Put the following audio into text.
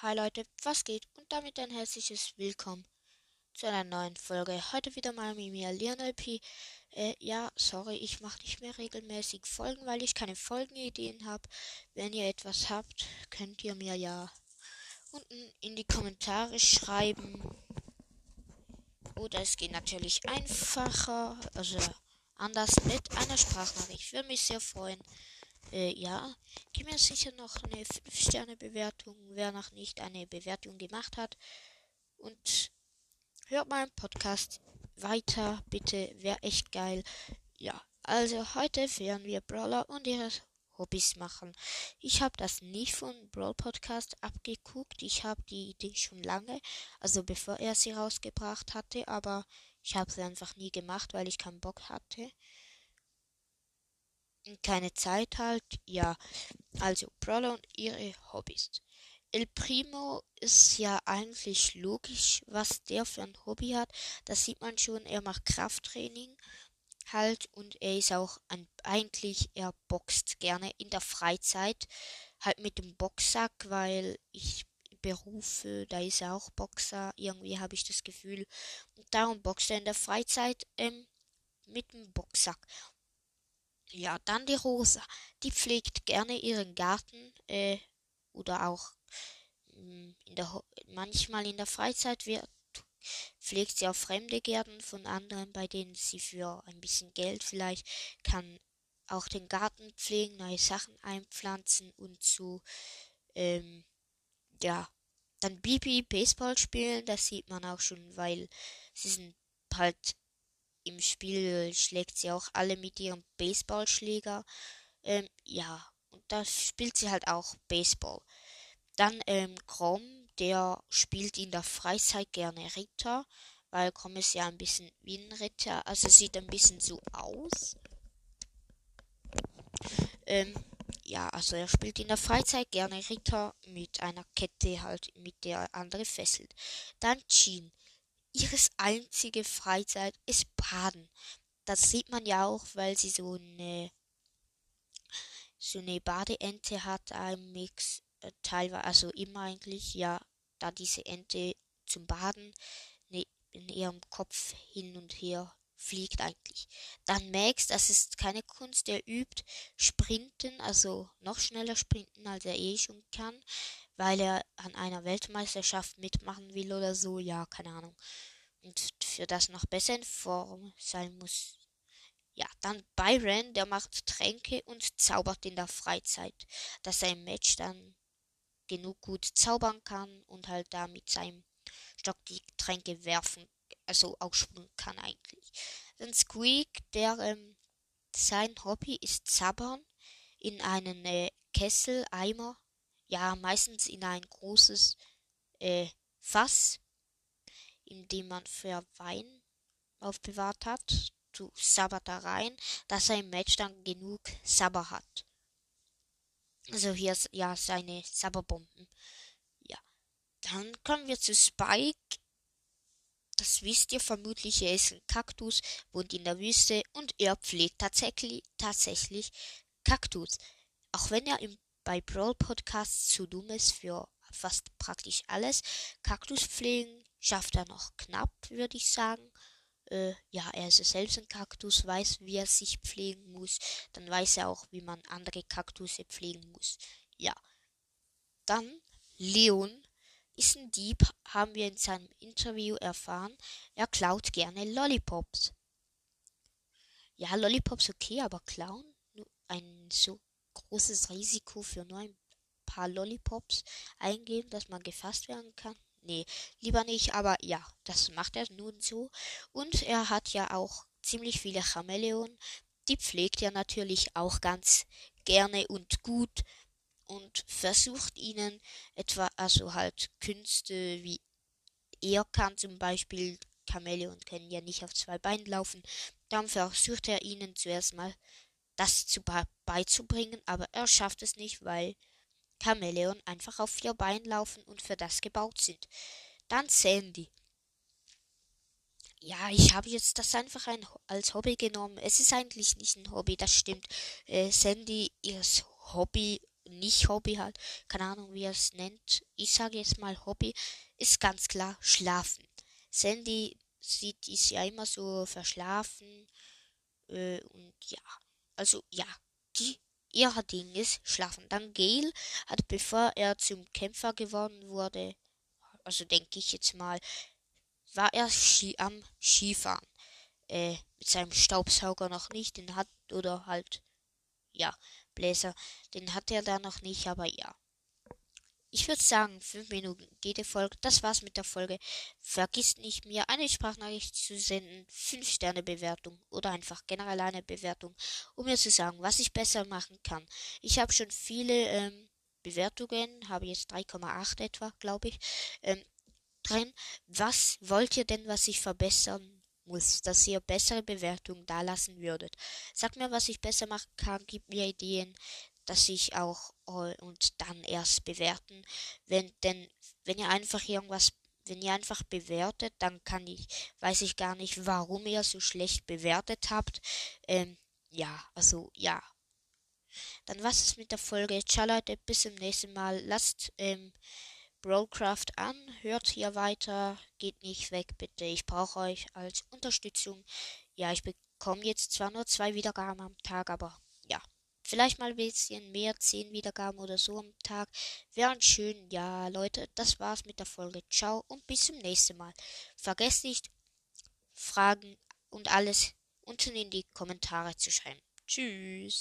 Hi Leute, was geht? Und damit ein herzliches Willkommen zu einer neuen Folge. Heute wieder mal mit mir, Lionel P. Äh, ja, sorry, ich mache nicht mehr regelmäßig Folgen, weil ich keine Folgenideen habe. Wenn ihr etwas habt, könnt ihr mir ja unten in die Kommentare schreiben. Oder es geht natürlich einfacher, also anders mit einer Sprachnachricht. Würde mich sehr freuen. Äh, ja, gib mir sicher noch eine 5-Sterne-Bewertung, wer noch nicht eine Bewertung gemacht hat. Und hört meinen Podcast weiter, bitte, wäre echt geil. Ja, also heute werden wir Brawler und ihre Hobbys machen. Ich habe das nicht von Brawl Podcast abgeguckt. Ich habe die Idee schon lange, also bevor er sie rausgebracht hatte, aber ich habe sie einfach nie gemacht, weil ich keinen Bock hatte keine Zeit halt. Ja, also Brawler und ihre Hobbys. El Primo ist ja eigentlich logisch, was der für ein Hobby hat. Das sieht man schon, er macht Krafttraining halt und er ist auch ein, eigentlich, er boxt gerne in der Freizeit, halt mit dem Boxsack, weil ich Berufe, da ist er auch Boxer, irgendwie habe ich das Gefühl. Und darum boxt er in der Freizeit ähm, mit dem Boxsack. Ja, dann die Rosa. Die pflegt gerne ihren Garten äh, oder auch mh, mm, in der, manchmal in der Freizeit wird, pflegt sie auch fremde Gärten von anderen, bei denen sie für ein bisschen Geld vielleicht kann auch den Garten pflegen, neue Sachen einpflanzen und so. Ähm, ja, dann Bibi Baseball spielen, das sieht man auch schon, weil sie sind halt im Spiel schlägt sie auch alle mit ihrem Baseballschläger. Ähm, ja, und da spielt sie halt auch Baseball. Dann ähm, Grom, der spielt in der Freizeit gerne Ritter, weil Grom ist ja ein bisschen wie ein Ritter, also sieht ein bisschen so aus. Ähm, ja, also er spielt in der Freizeit gerne Ritter mit einer Kette halt, mit der andere fesselt. Dann Jean. Ihres einzige Freizeit ist Baden. Das sieht man ja auch, weil sie so eine so eine Badeente hat, ein Mix, äh, teilweise, also immer eigentlich, ja, da diese Ente zum Baden ne, in ihrem Kopf hin und her fliegt eigentlich. Dann Max, das ist keine Kunst, der übt Sprinten, also noch schneller sprinten, als er eh schon kann weil er an einer Weltmeisterschaft mitmachen will oder so, ja, keine Ahnung. Und für das noch besser in Form sein muss. Ja, dann Byron, der macht Tränke und zaubert in der Freizeit, dass sein Match dann genug gut zaubern kann und halt da mit seinem Stock die Tränke werfen, also ausspringen kann eigentlich. Dann Squeak, der ähm, sein Hobby ist Zabbern in einen äh, Kessel, Eimer ja meistens in ein großes äh, Fass, in dem man für Wein aufbewahrt hat. Du sabbert da rein, dass ein Match dann genug Sabber hat. Also hier ja seine Sabberbomben. Ja. Dann kommen wir zu Spike. Das wisst ihr vermutlich, er ist ein Kaktus, wohnt in der Wüste und er pflegt tatsächlich, tatsächlich Kaktus. Auch wenn er im bei Brawl Podcasts zu dumm ist für fast praktisch alles. Kaktus pflegen schafft er noch knapp, würde ich sagen. Äh, ja, er ist selbst ein Kaktus, weiß, wie er sich pflegen muss. Dann weiß er auch, wie man andere Kaktusse pflegen muss. Ja. Dann Leon ist ein Dieb, haben wir in seinem Interview erfahren. Er klaut gerne Lollipops. Ja, Lollipops okay, aber klauen? Ein so großes Risiko für nur ein paar Lollipops eingehen, dass man gefasst werden kann? Nee, lieber nicht, aber ja, das macht er nun so. Und er hat ja auch ziemlich viele Chamäleon. Die pflegt er natürlich auch ganz gerne und gut und versucht ihnen etwa, also halt Künste wie er kann zum Beispiel, Chamäleon können ja nicht auf zwei Beinen laufen, dann versucht er ihnen zuerst mal das zu beizubringen, aber er schafft es nicht, weil Chamäleon einfach auf vier Beinen laufen und für das gebaut sind. Dann Sandy. Ja, ich habe jetzt das einfach ein, als Hobby genommen. Es ist eigentlich nicht ein Hobby, das stimmt. Äh, Sandy, ihr Hobby nicht Hobby halt, keine Ahnung, wie er es nennt. Ich sage jetzt mal Hobby, ist ganz klar schlafen. Sandy sieht ist ja immer so verschlafen. Äh, und ja, also ja, die ihr Ding ist schlafen. Dann Gail hat, bevor er zum Kämpfer geworden wurde, also denke ich jetzt mal, war er Ski am Skifahren. Äh, mit seinem Staubsauger noch nicht, den hat, oder halt, ja, Bläser, den hat er da noch nicht, aber ja. Ich würde sagen, fünf Minuten geht die Folge. Das war's mit der Folge. Vergiss nicht, mir eine Sprachnachricht zu senden, fünf Sterne Bewertung oder einfach generell eine Bewertung, um mir zu sagen, was ich besser machen kann. Ich habe schon viele ähm, Bewertungen, habe jetzt 3,8 etwa, glaube ich, ähm, drin. Was wollt ihr denn, was ich verbessern muss, dass ihr bessere Bewertungen dalassen würdet? Sagt mir, was ich besser machen kann, gebt mir Ideen dass ich auch und dann erst bewerten. Wenn denn, wenn ihr einfach irgendwas, wenn ihr einfach bewertet, dann kann ich, weiß ich gar nicht, warum ihr so schlecht bewertet habt. Ähm, ja, also ja. Dann was ist mit der Folge? Ciao Leute, bis zum nächsten Mal. Lasst ähm, Broadcraft an, hört hier weiter, geht nicht weg, bitte. Ich brauche euch als Unterstützung. Ja, ich bekomme jetzt zwar nur zwei Wiedergaben am Tag, aber. Vielleicht mal ein bisschen mehr, 10 Wiedergaben oder so am Tag. Wären schön. Ja, Leute, das war's mit der Folge. Ciao und bis zum nächsten Mal. Vergesst nicht, Fragen und alles unten in die Kommentare zu schreiben. Tschüss.